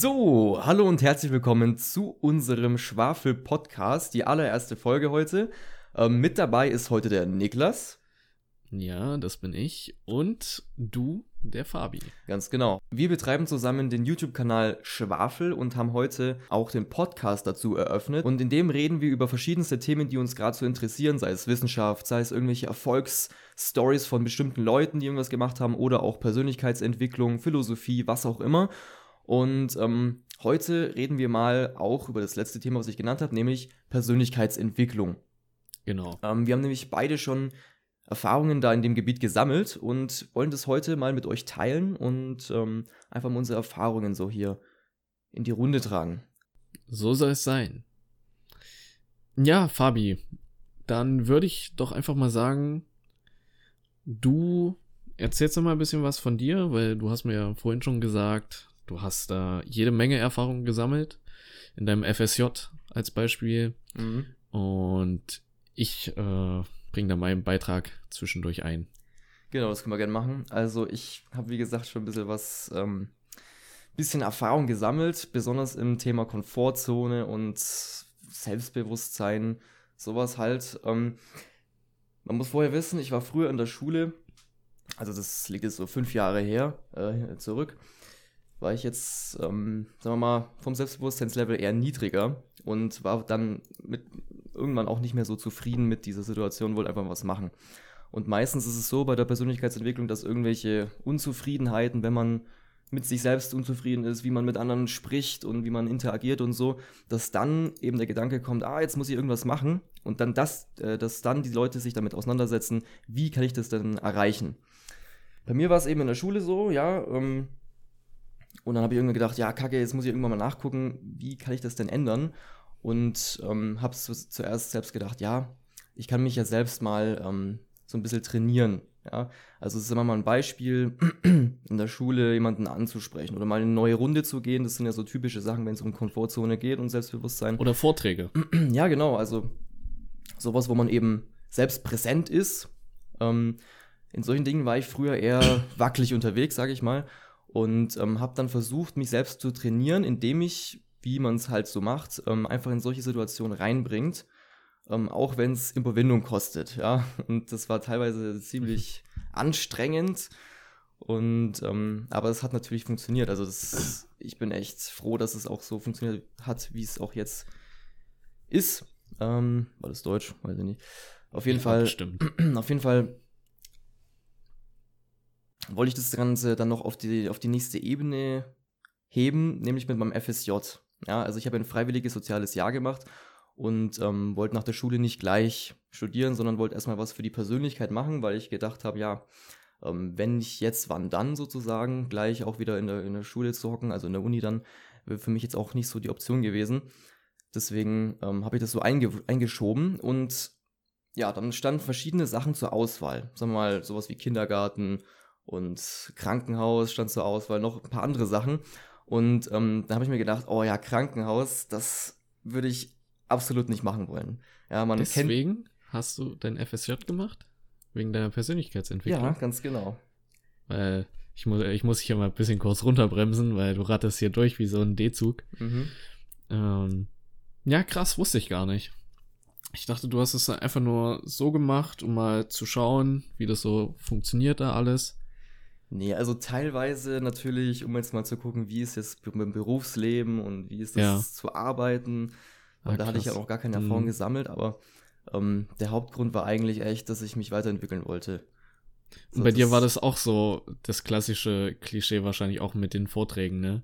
So, hallo und herzlich willkommen zu unserem Schwafel-Podcast, die allererste Folge heute. Ähm, mit dabei ist heute der Niklas. Ja, das bin ich. Und du, der Fabi. Ganz genau. Wir betreiben zusammen den YouTube-Kanal Schwafel und haben heute auch den Podcast dazu eröffnet. Und in dem reden wir über verschiedenste Themen, die uns gerade so interessieren, sei es Wissenschaft, sei es irgendwelche Erfolgsstories von bestimmten Leuten, die irgendwas gemacht haben, oder auch Persönlichkeitsentwicklung, Philosophie, was auch immer. Und ähm, heute reden wir mal auch über das letzte Thema, was ich genannt habe, nämlich Persönlichkeitsentwicklung. Genau. Ähm, wir haben nämlich beide schon Erfahrungen da in dem Gebiet gesammelt und wollen das heute mal mit euch teilen und ähm, einfach mal unsere Erfahrungen so hier in die Runde tragen. So soll es sein. Ja, Fabi, dann würde ich doch einfach mal sagen, du erzählst doch mal ein bisschen was von dir, weil du hast mir ja vorhin schon gesagt, du hast da jede Menge Erfahrungen gesammelt in deinem FSJ als Beispiel. Mhm. Und ich äh, bringe da meinen Beitrag zwischendurch ein. Genau, das können wir gerne machen. Also ich habe, wie gesagt, schon ein bisschen was, ähm, bisschen Erfahrung gesammelt, besonders im Thema Komfortzone und Selbstbewusstsein, sowas halt. Ähm, man muss vorher wissen, ich war früher in der Schule, also das liegt jetzt so fünf Jahre her, äh, zurück, war ich jetzt, ähm, sagen wir mal, vom Selbstbewusstseinslevel eher niedriger und war dann mit irgendwann auch nicht mehr so zufrieden mit dieser Situation, wollte einfach was machen. Und meistens ist es so bei der Persönlichkeitsentwicklung, dass irgendwelche Unzufriedenheiten, wenn man mit sich selbst unzufrieden ist, wie man mit anderen spricht und wie man interagiert und so, dass dann eben der Gedanke kommt, ah, jetzt muss ich irgendwas machen und dann das, äh, dass dann die Leute sich damit auseinandersetzen, wie kann ich das denn erreichen? Bei mir war es eben in der Schule so, ja, ähm, und dann habe ich irgendwie gedacht, ja, kacke, jetzt muss ich irgendwann mal nachgucken, wie kann ich das denn ändern? Und ähm, habe zuerst selbst gedacht, ja, ich kann mich ja selbst mal ähm, so ein bisschen trainieren. Ja? Also es ist immer mal ein Beispiel, in der Schule jemanden anzusprechen oder mal in eine neue Runde zu gehen. Das sind ja so typische Sachen, wenn es um Komfortzone geht und Selbstbewusstsein. Oder Vorträge. Ja, genau. Also sowas, wo man eben selbst präsent ist. Ähm, in solchen Dingen war ich früher eher wackelig unterwegs, sage ich mal. Und ähm, habe dann versucht, mich selbst zu trainieren, indem ich wie man es halt so macht, ähm, einfach in solche Situationen reinbringt, ähm, auch wenn es Überwindung kostet, ja. Und das war teilweise ziemlich anstrengend. Und ähm, aber es hat natürlich funktioniert. Also das, ich bin echt froh, dass es auch so funktioniert hat, wie es auch jetzt ist. Ähm, war das Deutsch? Weiß ich nicht. Auf jeden Ja, Fall. bestimmt. Auf jeden Fall wollte ich das Ganze dann noch auf die, auf die nächste Ebene heben, nämlich mit meinem FSJ. Ja, also ich habe ein freiwilliges soziales Jahr gemacht und ähm, wollte nach der Schule nicht gleich studieren, sondern wollte erstmal was für die Persönlichkeit machen, weil ich gedacht habe, ja, ähm, wenn nicht jetzt, wann dann sozusagen, gleich auch wieder in der, in der Schule zu hocken, also in der Uni dann, wäre für mich jetzt auch nicht so die Option gewesen. Deswegen ähm, habe ich das so einge eingeschoben und ja, dann standen verschiedene Sachen zur Auswahl. Sagen wir mal, sowas wie Kindergarten und Krankenhaus stand zur Auswahl, noch ein paar andere Sachen. Und ähm, da habe ich mir gedacht, oh ja, Krankenhaus, das würde ich absolut nicht machen wollen. Ja, man kennt. Deswegen hast du dein FSJ gemacht? Wegen deiner Persönlichkeitsentwicklung? Ja, ganz genau. Weil ich muss, ich muss hier mal ein bisschen kurz runterbremsen, weil du rattest hier durch wie so ein D-Zug. Mhm. Ähm, ja, krass, wusste ich gar nicht. Ich dachte, du hast es einfach nur so gemacht, um mal zu schauen, wie das so funktioniert da alles. Nee, also teilweise natürlich, um jetzt mal zu gucken, wie ist jetzt mit dem Berufsleben und wie ist das Ja. zu arbeiten. Ah, da hatte ich ja noch gar keine Erfahrung Mhm. gesammelt, aber ähm, der Hauptgrund war eigentlich echt, dass ich mich weiterentwickeln wollte. Und bei dir war das auch so das klassische Klischee wahrscheinlich auch mit den Vorträgen, ne?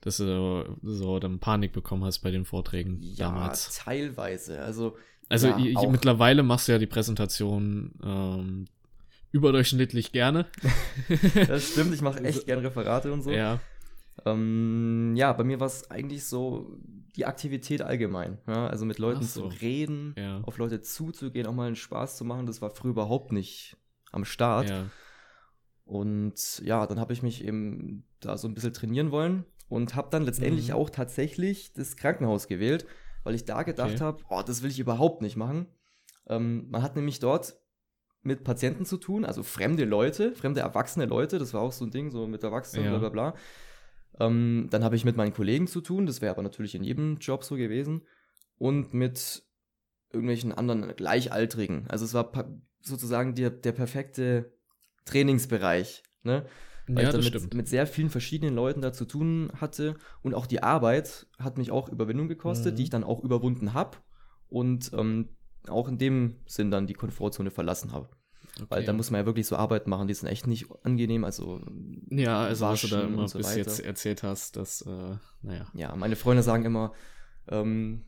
Dass du so dann Panik bekommen hast bei den Vorträgen Ja, damals. teilweise. Also, Also ja, auch. mittlerweile machst du ja die Präsentation ähm, überdurchschnittlich gerne. das stimmt, ich mache echt gern Referate und so. Ja, Ähm, ja, bei mir war es eigentlich so die Aktivität allgemein. Ja? Also mit Leuten so. zu reden, ja, auf Leute zuzugehen, auch mal einen Spaß zu machen, das war früher überhaupt nicht am Start. ja. Und ja, dann habe ich mich eben da so ein bisschen trainieren wollen und habe dann letztendlich Mhm. auch tatsächlich das Krankenhaus gewählt, weil ich da gedacht Okay. habe, oh, das will ich überhaupt nicht machen. Ähm, man hat nämlich dort mit Patienten zu tun, also fremde Leute, fremde erwachsene Leute, das war auch so ein Ding, so mit Erwachsenen, Ja. bla bla bla. Ähm, dann habe ich mit meinen Kollegen zu tun, das wäre aber natürlich in jedem Job so gewesen. Und mit irgendwelchen anderen Gleichaltrigen. Also es war sozusagen der, der perfekte Trainingsbereich. Ne? Weil ja, ich dann das mit, mit sehr vielen verschiedenen Leuten da zu tun hatte. Und auch die Arbeit hat mich auch Überwindung gekostet, Mhm. die ich dann auch überwunden habe. Und ähm, auch in dem Sinn dann die Komfortzone verlassen habe. Weil Okay. da muss man ja wirklich so Arbeit machen, die sind echt nicht angenehm. Also Ja, also was du da immer so bis weiter. jetzt erzählt hast, das, äh, naja. ja, meine Freunde sagen immer, ähm,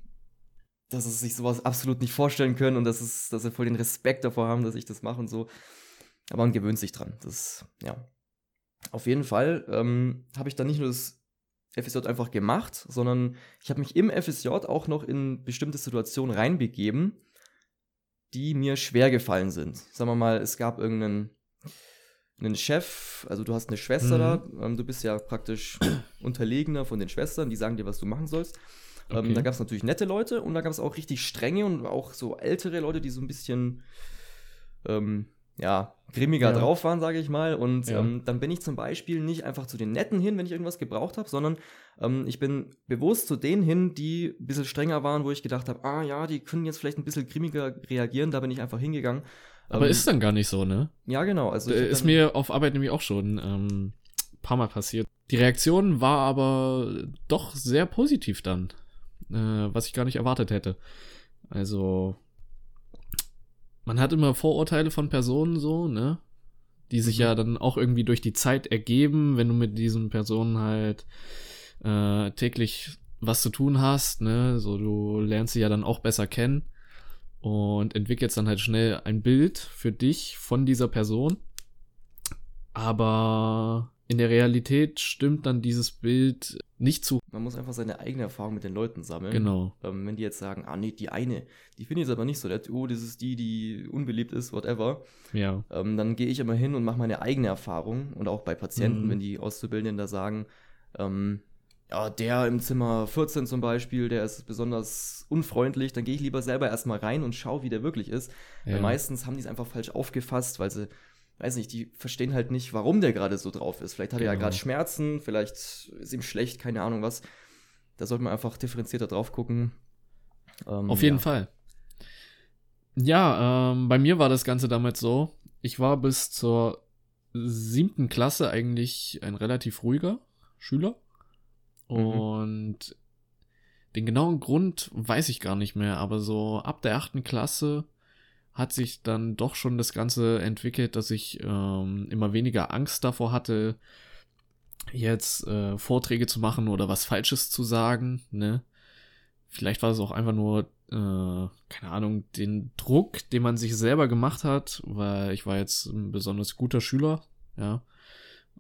dass sie sich sowas absolut nicht vorstellen können und dass, es, dass sie voll den Respekt davor haben, dass ich das mache und so. Aber man gewöhnt sich dran. Das, ja. Auf jeden Fall ähm, habe ich dann nicht nur das FSJ einfach gemacht, sondern ich habe mich im FSJ auch noch in bestimmte Situationen reinbegeben, die mir schwer gefallen sind. Sagen wir mal, es gab irgendeinen einen Chef, also du hast eine Schwester Mhm. da, ähm, du bist ja praktisch Unterlegener von den Schwestern, die sagen dir, was du machen sollst. Okay. Ähm, da gab es natürlich nette Leute und da gab es auch richtig strenge und auch so ältere Leute, die so ein bisschen ähm, ja, grimmiger Ja. drauf waren, sage ich mal. Und Ja. ähm, dann bin ich zum Beispiel nicht einfach zu den Netten hin, wenn ich irgendwas gebraucht habe, sondern ähm, ich bin bewusst zu denen hin, die ein bisschen strenger waren, wo ich gedacht habe, ah ja, die können jetzt vielleicht ein bisschen grimmiger reagieren. Da bin ich einfach hingegangen. Aber Ähm, ist dann gar nicht so, ne? ja, genau. Also ist mir auf Arbeit nämlich auch schon ähm, ein paar Mal passiert. Die Reaktion war aber doch sehr positiv dann, äh, was ich gar nicht erwartet hätte. Also, man hat immer Vorurteile von Personen so, ne? Die sich Mhm. ja dann auch irgendwie durch die Zeit ergeben, wenn du mit diesen Personen halt äh, täglich was zu tun hast, ne? So, du lernst sie ja dann auch besser kennen und entwickelst dann halt schnell ein Bild für dich von dieser Person. Aber in der Realität stimmt dann dieses Bild nicht zu. Man muss einfach seine eigene Erfahrung mit den Leuten sammeln. Genau. Ähm, wenn die jetzt sagen, ah nee, die eine, die finde ich jetzt aber nicht so nett, oh, das ist die, die unbeliebt ist, whatever, Ja. ähm, dann gehe ich immer hin und mache meine eigene Erfahrung. Und auch bei Patienten, Mhm. wenn die Auszubildenden da sagen, ähm, ja, der im Zimmer 14 zum Beispiel, der ist besonders unfreundlich, dann gehe ich lieber selber erstmal rein und schaue, wie der wirklich ist. ja. Weil meistens haben die es einfach falsch aufgefasst, weil sie, weiß nicht, die verstehen halt nicht, warum der gerade so drauf ist. Vielleicht hat er ja Genau. gerade Schmerzen, vielleicht ist ihm schlecht, keine Ahnung was. Da sollte man einfach differenzierter drauf gucken. Ähm, Auf jeden ja. Fall. Ja, ähm, bei mir war das Ganze damals so. Ich war bis zur siebten Klasse eigentlich ein relativ ruhiger Schüler. Mhm. Und den genauen Grund weiß ich gar nicht mehr, aber so ab der achten Klasse hat sich dann doch schon das Ganze entwickelt, dass ich ähm, immer weniger Angst davor hatte, jetzt äh, Vorträge zu machen oder was Falsches zu sagen, ne? Vielleicht war es auch einfach nur, äh, keine Ahnung, den Druck, den man sich selber gemacht hat, weil ich war jetzt ein besonders guter Schüler, ja,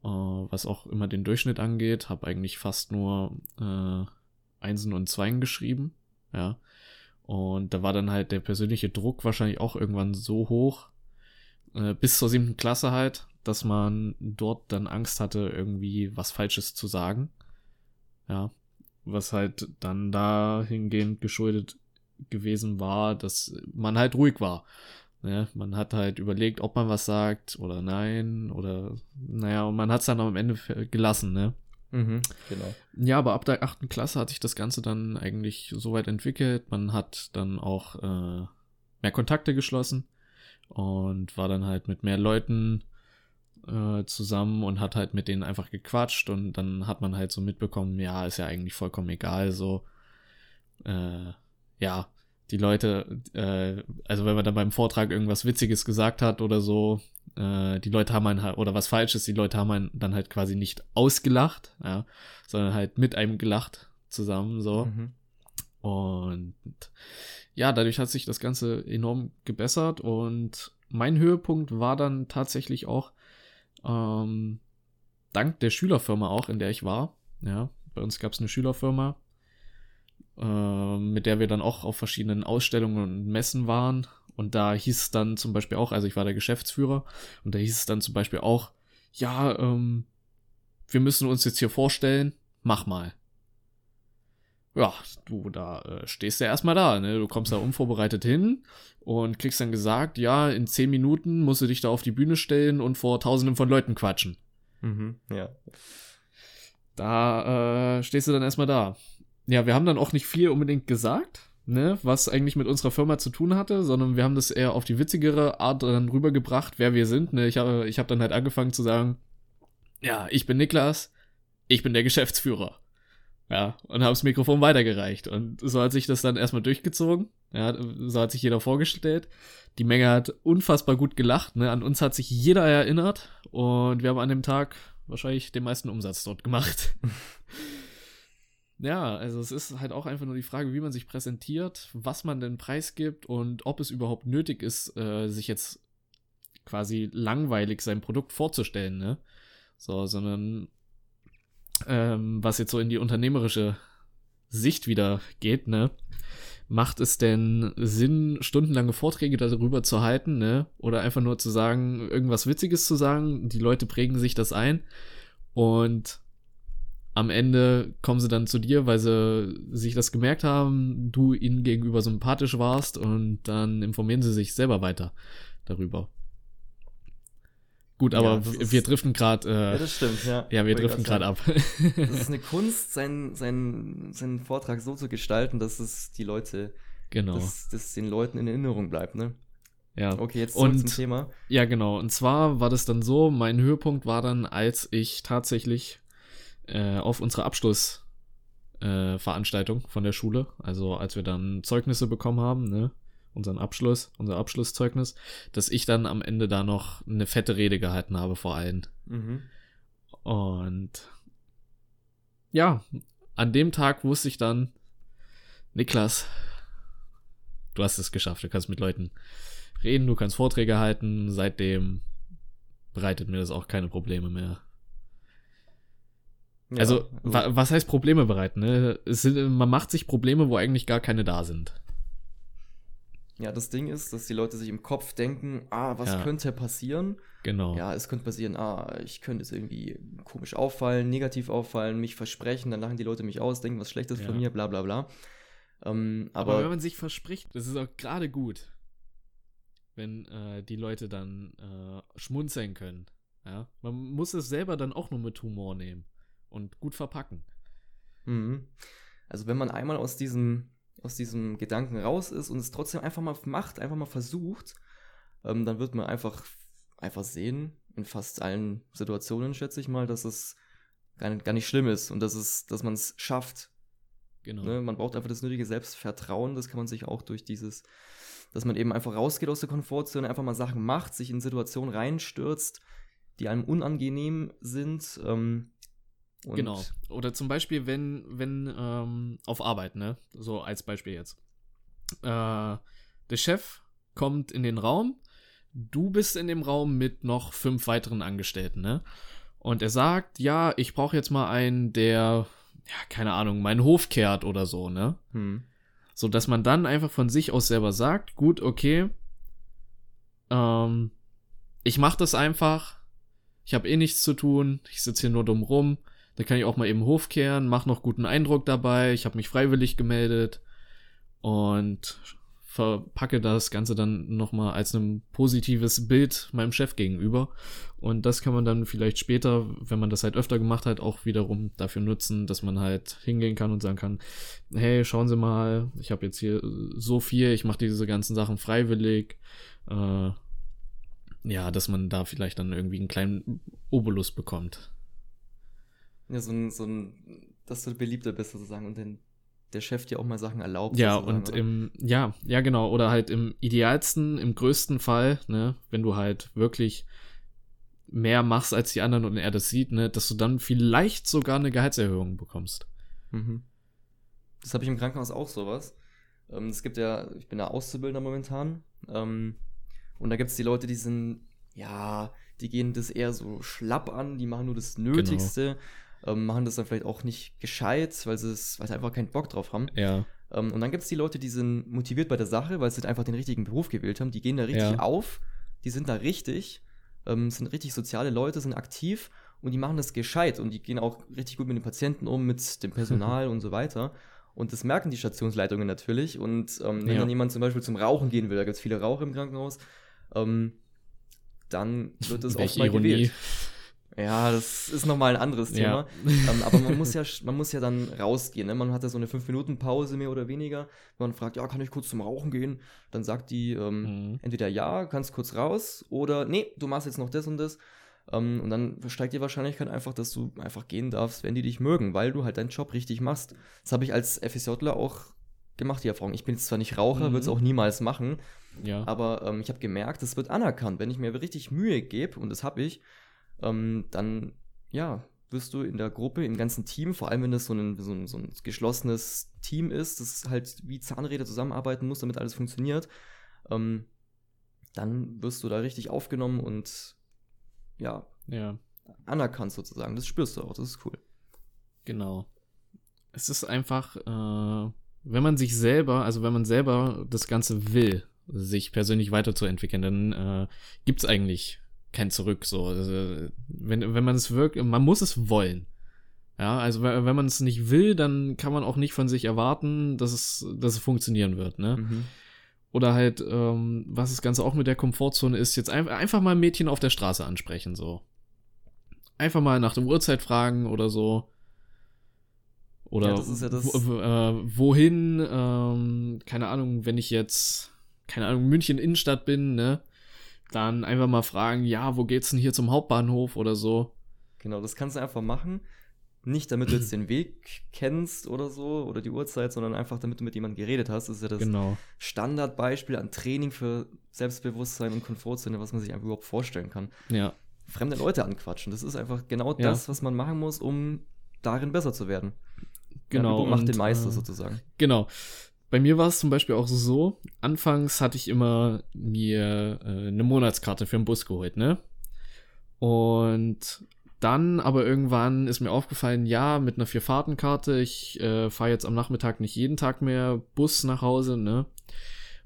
äh, was auch immer den Durchschnitt angeht, habe eigentlich fast nur äh, Einsen und Zweien geschrieben, ja. Und da war dann halt der persönliche Druck wahrscheinlich auch irgendwann so hoch, äh, bis zur siebten Klasse halt, dass man dort dann Angst hatte, irgendwie was Falsches zu sagen. Ja. Was halt dann dahingehend geschuldet gewesen war, dass man halt ruhig war. Ne? Man hat halt überlegt, ob man was sagt oder nein oder naja, und man hat es dann am Ende gelassen, ne? Mhm, genau. Ja, aber ab der achten Klasse hat sich das Ganze dann eigentlich so weit entwickelt. Man hat dann auch äh, mehr Kontakte geschlossen und war dann halt mit mehr Leuten äh, zusammen und hat halt mit denen einfach gequatscht und dann hat man halt so mitbekommen, ja, ist ja eigentlich vollkommen egal, so, äh, ja, die Leute, äh, also wenn man dann beim Vortrag irgendwas Witziges gesagt hat oder so, äh, die Leute haben einen halt, oder was Falsches, die Leute haben einen dann halt quasi nicht ausgelacht, ja, sondern halt mit einem gelacht zusammen, so. Mhm. Und ja, dadurch hat sich das Ganze enorm gebessert und mein Höhepunkt war dann tatsächlich auch ähm, dank der Schülerfirma auch, in der ich war. Ja, bei uns gab es eine Schülerfirma, ähm, mit der wir dann auch auf verschiedenen Ausstellungen und Messen waren. Und da hieß es dann zum Beispiel auch, also ich war der Geschäftsführer, und da hieß es dann zum Beispiel auch, ja, ähm, wir müssen uns jetzt hier vorstellen, mach mal. Ja, du, da äh, stehst du ja erstmal da, ne? Du kommst da unvorbereitet hin und kriegst dann gesagt, ja, in zehn Minuten musst du dich da auf die Bühne stellen und vor tausenden von Leuten quatschen. Mhm, ja. da äh, stehst du dann erstmal da. Ja, wir haben dann auch nicht viel unbedingt gesagt, ne, was eigentlich mit unserer Firma zu tun hatte, sondern wir haben das eher auf die witzigere Art dann rübergebracht, wer wir sind. Ne? Ich habe ich hab dann halt angefangen zu sagen, ja, ich bin Niklas, ich bin der Geschäftsführer. Ja, und habe das Mikrofon weitergereicht. Und so hat sich das dann erstmal durchgezogen. Ja, so hat sich jeder vorgestellt. Die Menge hat unfassbar gut gelacht. Ne? An uns hat sich jeder erinnert. Und wir haben an dem Tag wahrscheinlich den meisten Umsatz dort gemacht. ja, also es ist halt auch einfach nur die Frage, wie man sich präsentiert, was man denn preisgibt und ob es überhaupt nötig ist, äh, sich jetzt quasi langweilig sein Produkt vorzustellen, ne? So, sondern ähm, was jetzt so in die unternehmerische Sicht wieder geht, ne? Macht es denn Sinn, stundenlange Vorträge darüber zu halten, ne? Oder einfach nur zu sagen, irgendwas Witziges zu sagen, die Leute prägen sich das ein und am Ende kommen sie dann zu dir, weil sie sich das gemerkt haben, du ihnen gegenüber sympathisch warst und dann informieren sie sich selber weiter darüber. Gut, aber ja, wir, wir driften gerade. Äh, ja, das stimmt, ja. Ja, wir driften gerade ab. das ist eine Kunst, seinen, seinen, seinen Vortrag so zu gestalten, dass es die Leute, genau. dass, dass den Leuten in Erinnerung bleibt, ne? Ja. Okay, jetzt und, zum Thema. Ja, genau. Und zwar war das dann so, mein Höhepunkt war dann, als ich tatsächlich äh, auf unsere Abschlussveranstaltung äh, von der Schule, also als wir dann Zeugnisse bekommen haben, ne? unseren Abschluss, unser Abschlusszeugnis, dass ich dann am Ende da noch eine fette Rede gehalten habe vor allen. Mhm. Und ja, an dem Tag wusste ich dann, Niklas, du hast es geschafft, du kannst mit Leuten reden, du kannst Vorträge halten, seitdem bereitet mir das auch keine Probleme mehr. Ja, also, wa was heißt Probleme bereiten? Ne? Sind, man macht sich Probleme, wo eigentlich gar keine da sind. Ja, das Ding ist, dass die Leute sich im Kopf denken, ah, was ja. könnte passieren? Genau. Ja, es könnte passieren, ah, ich könnte es irgendwie komisch auffallen, negativ auffallen, mich versprechen, dann lachen die Leute mich aus, denken was Schlechtes ja. von mir, bla bla bla. Ähm, aber, aber, wenn man sich verspricht, das ist auch gerade gut, wenn äh, die Leute dann äh, schmunzeln können. Ja? Man muss es selber dann auch nur mit Humor nehmen und gut verpacken. Mhm. Also wenn man einmal aus diesem aus diesem Gedanken raus ist und es trotzdem einfach mal macht, einfach mal versucht, ähm, dann wird man einfach, einfach sehen, in fast allen Situationen, schätze ich mal, dass es gar nicht, gar nicht schlimm ist und dass, es, dass man es schafft. Genau. Ne? Man braucht einfach das nötige Selbstvertrauen, das kann man sich auch durch dieses, dass man eben einfach rausgeht aus der Komfortzone, einfach mal Sachen macht, sich in Situationen reinstürzt, die einem unangenehm sind, ähm, und genau. Oder zum Beispiel, wenn, wenn ähm, auf Arbeit, ne? So als Beispiel jetzt. Äh, der Chef kommt in den Raum, du bist in dem Raum mit noch fünf weiteren Angestellten, ne? Und er sagt, ja, ich brauche jetzt mal einen, der, ja, keine Ahnung, meinen Hof kehrt oder so, ne? Hm. So dass man dann einfach von sich aus selber sagt, gut, okay, ähm, ich mach das einfach, ich habe eh nichts zu tun, ich sitze hier nur dumm rum, da kann ich auch mal eben Hof kehren, mach noch guten Eindruck dabei. Ich habe mich freiwillig gemeldet und verpacke das Ganze dann nochmal als ein positives Bild meinem Chef gegenüber. Und das kann man dann vielleicht später, wenn man das halt öfter gemacht hat, auch wiederum dafür nutzen, dass man halt hingehen kann und sagen kann, hey, schauen Sie mal, ich habe jetzt hier so viel, ich mache diese ganzen Sachen freiwillig. Äh, ja, dass man da vielleicht dann irgendwie einen kleinen Obolus bekommt. Ja, so ein, so ein, dass du beliebter bist sozusagen und den, der Chef dir auch mal Sachen erlaubt. Ja, und oder? im, ja, ja, genau. Oder halt im idealsten, im größten Fall, ne, wenn du halt wirklich mehr machst als die anderen und er das sieht, ne, dass du dann vielleicht sogar eine Gehaltserhöhung bekommst. Mhm. Das habe ich im Krankenhaus auch sowas. Ähm, es gibt ja, ich bin ja Auszubildender momentan. Ähm, und da gibt es die Leute, die sind, ja, die gehen das eher so schlapp an, die machen nur das genau. Nötigste. Genau ähm, machen das dann vielleicht auch nicht gescheit, weil sie, es, weil sie einfach keinen Bock drauf haben. Ja. Ähm, und dann gibt es die Leute, die sind motiviert bei der Sache, weil sie einfach den richtigen Beruf gewählt haben. Die gehen da richtig ja. auf, die sind da richtig, ähm, sind richtig soziale Leute, sind aktiv und die machen das gescheit und die gehen auch richtig gut mit den Patienten um, mit dem Personal und so weiter. Und das merken die Stationsleitungen natürlich. Und ähm, wenn ja. dann jemand zum Beispiel zum Rauchen gehen will, da gibt es viele Raucher im Krankenhaus, ähm, dann wird das auch mal Ironie. gewählt. Ja, das ist nochmal ein anderes Thema. Ja. Ähm, aber man muss ja, man muss ja dann rausgehen. Ne? Man hat ja so eine 5-Minuten-Pause mehr oder weniger. Man fragt, ja, kann ich kurz zum Rauchen gehen? Dann sagt die ähm, mhm. entweder ja, kannst kurz raus oder nee, du machst jetzt noch das und das. Ähm, und dann steigt die Wahrscheinlichkeit einfach, dass du einfach gehen darfst, wenn die dich mögen, weil du halt deinen Job richtig machst. Das habe ich als FSJler auch gemacht, die Erfahrung. Ich bin jetzt zwar nicht Raucher, mhm. würde es auch niemals machen, ja. aber ähm, ich habe gemerkt, es wird anerkannt. Wenn ich mir richtig Mühe gebe, und das habe ich, ähm, dann, ja, wirst du in der Gruppe, im ganzen Team, vor allem wenn das so ein, so ein, so ein geschlossenes Team ist, das halt wie Zahnräder zusammenarbeiten muss, damit alles funktioniert, ähm, dann wirst du da richtig aufgenommen und ja, ja, anerkannt sozusagen. Das spürst du auch, das ist cool. Genau. Es ist einfach, äh, wenn man sich selber, also wenn man selber das Ganze will, sich persönlich weiterzuentwickeln, dann äh, gibt es eigentlich kein Zurück. So, also, wenn, wenn man es wirklich, man muss es wollen. Ja, also wenn man es nicht will, dann kann man auch nicht von sich erwarten, dass es, dass es funktionieren wird, ne? Mhm. Oder halt, ähm, was das Ganze auch mit der Komfortzone ist, jetzt ein, einfach mal ein Mädchen auf der Straße ansprechen, so. Einfach mal nach der Uhrzeit fragen oder so. Oder ja, ja wo, äh, wohin, ähm, keine Ahnung, wenn ich jetzt, keine Ahnung, München Innenstadt bin, ne? Dann einfach mal fragen, ja, wo geht's denn hier zum Hauptbahnhof oder so. Genau, das kannst du einfach machen. Nicht, damit du jetzt den Weg kennst oder so oder die Uhrzeit, sondern einfach, damit du mit jemandem geredet hast. Das ist ja das genau. Standardbeispiel an Training für Selbstbewusstsein und Komfortzone, was man sich einfach überhaupt vorstellen kann. Ja. Fremde Leute anquatschen. Das ist einfach genau ja. das, was man machen muss, um darin besser zu werden. Genau. Ja, macht den Meister äh, sozusagen. Genau. Bei mir war es zum Beispiel auch so, anfangs hatte ich immer mir äh, eine Monatskarte für einen Bus geholt, ne? Und dann aber irgendwann ist mir aufgefallen, ja, mit einer Vierfahrtenkarte, ich äh, fahre jetzt am Nachmittag nicht jeden Tag mehr Bus nach Hause, ne?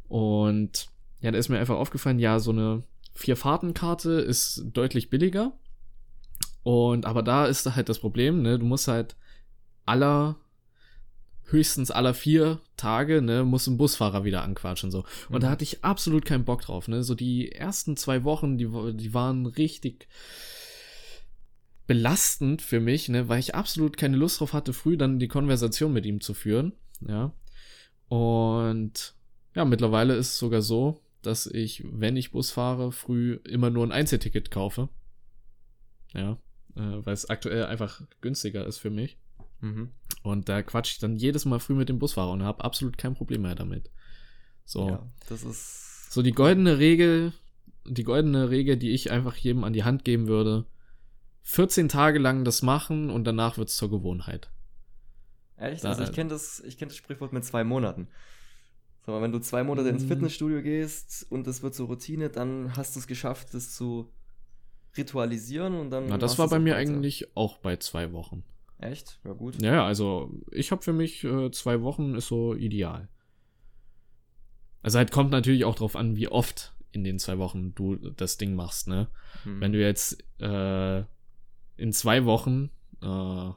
Und ja, da ist mir einfach aufgefallen, ja, so eine Vierfahrtenkarte ist deutlich billiger. Und aber da ist halt das Problem, ne? Du musst halt aller höchstens aller vier Tage, ne, muss ein Busfahrer wieder anquatschen, so. Und mhm. da hatte ich absolut keinen Bock drauf, ne. So die ersten zwei Wochen, die, die waren richtig, belastend für mich, ne, weil ich absolut keine Lust drauf hatte, früh dann die Konversation mit ihm zu führen, ja. Und ja, mittlerweile ist es sogar so, dass ich, wenn ich Bus fahre, früh immer nur ein Einzelticket kaufe. Ja, äh, weil es aktuell einfach günstiger ist für mich. Mhm. Und da quatsche ich dann jedes Mal früh mit dem Busfahrer und habe absolut kein Problem mehr damit. So. Ja, das ist. So die goldene Regel, die goldene Regel, die ich einfach jedem an die Hand geben würde, 14 Tage lang das machen und danach wird es zur Gewohnheit. Echt? Da, also ich kenne das, kenn das Sprichwort mit zwei Monaten. Sag mal, wenn du zwei Monate ins mhm. Fitnessstudio gehst und das wird zur Routine, dann hast du es geschafft, das zu ritualisieren und dann. Na, das war bei mir weiter. eigentlich auch bei zwei Wochen. Echt? Ja, gut. Ja, also ich habe für mich äh, zwei Wochen ist so ideal. Also halt kommt natürlich auch drauf an, wie oft in den zwei Wochen du das Ding machst, ne? Hm. Wenn du jetzt äh, in zwei Wochen äh,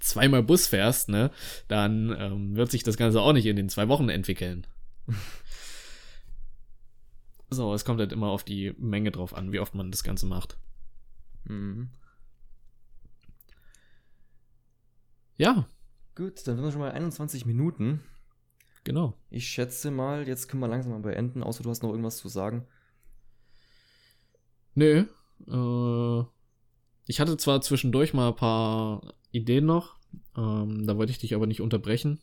zweimal Bus fährst, ne, dann ähm, wird sich das Ganze auch nicht in den zwei Wochen entwickeln. so, es kommt halt immer auf die Menge drauf an, wie oft man das Ganze macht. Mhm. Ja. Gut, dann sind wir schon mal 21 Minuten. Genau. Ich schätze mal, jetzt können wir langsam mal beenden, außer du hast noch irgendwas zu sagen. Nö. Äh, ich hatte zwar zwischendurch mal ein paar Ideen noch, ähm, da wollte ich dich aber nicht unterbrechen.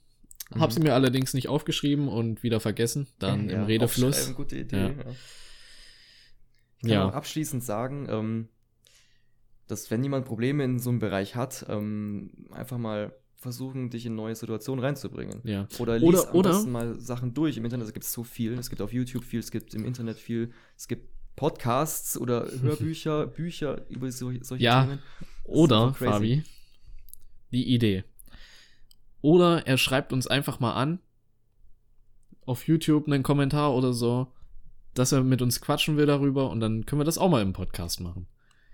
Mhm. Hab sie mir allerdings nicht aufgeschrieben und wieder vergessen, dann ja, im Redefluss. Gute Idee. Ja. ja. Ich kann ja. auch abschließend sagen, ähm, dass wenn jemand Probleme in so einem Bereich hat, ähm, einfach mal versuchen, dich in neue Situationen reinzubringen. Ja. Oder lies oder, am oder, besten mal Sachen durch. Im Internet gibt es so viel. Es gibt auf YouTube viel, es gibt im Internet viel, es gibt Podcasts oder Hörbücher, Bücher über solche, solche ja, Themen. Oder, Fabi, die Idee. Oder er schreibt uns einfach mal an, auf YouTube einen Kommentar oder so, dass er mit uns quatschen will darüber und dann können wir das auch mal im Podcast machen.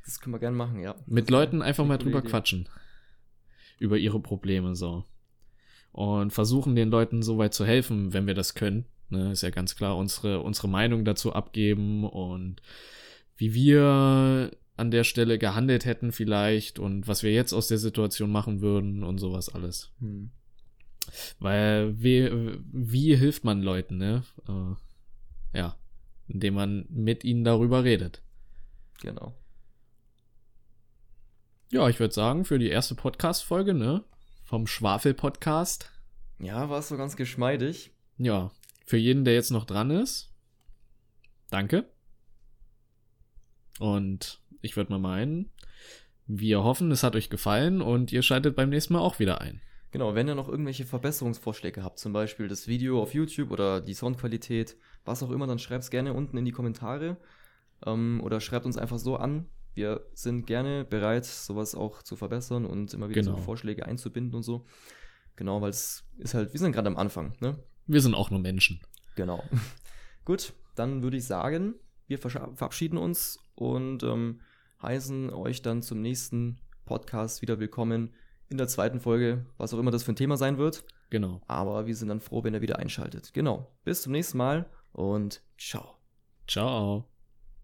Das können wir gerne machen, ja. Mit Leuten einfach mal drüber Idee. quatschen. Über ihre Probleme so. Und versuchen den Leuten so weit zu helfen, wenn wir das können. Ne, ist ja ganz klar unsere, unsere Meinung dazu abgeben und wie wir an der Stelle gehandelt hätten vielleicht und was wir jetzt aus der Situation machen würden und sowas alles. Hm. Weil wie, wie hilft man Leuten, ne? Äh, ja, indem man mit ihnen darüber redet. Genau. Ja, ich würde sagen, für die erste Podcast-Folge, ne? Vom Schwafel-Podcast. Ja, war es so ganz geschmeidig. Ja, für jeden, der jetzt noch dran ist, danke. Und ich würde mal meinen, wir hoffen, es hat euch gefallen und ihr schaltet beim nächsten Mal auch wieder ein. Genau, wenn ihr noch irgendwelche Verbesserungsvorschläge habt, zum Beispiel das Video auf YouTube oder die Soundqualität, was auch immer, dann schreibt es gerne unten in die Kommentare ähm, oder schreibt uns einfach so an. Wir sind gerne bereit, sowas auch zu verbessern und immer wieder Genau. so Vorschläge einzubinden und so. Genau, weil es ist halt, wir sind gerade am Anfang, ne? Wir sind auch nur Menschen. Genau. Gut, dann würde ich sagen, wir verabschieden uns und ähm, heißen euch dann zum nächsten Podcast wieder willkommen in der zweiten Folge, was auch immer das für ein Thema sein wird. Genau. Aber wir sind dann froh, wenn ihr wieder einschaltet. Genau. Bis zum nächsten Mal und ciao. Ciao.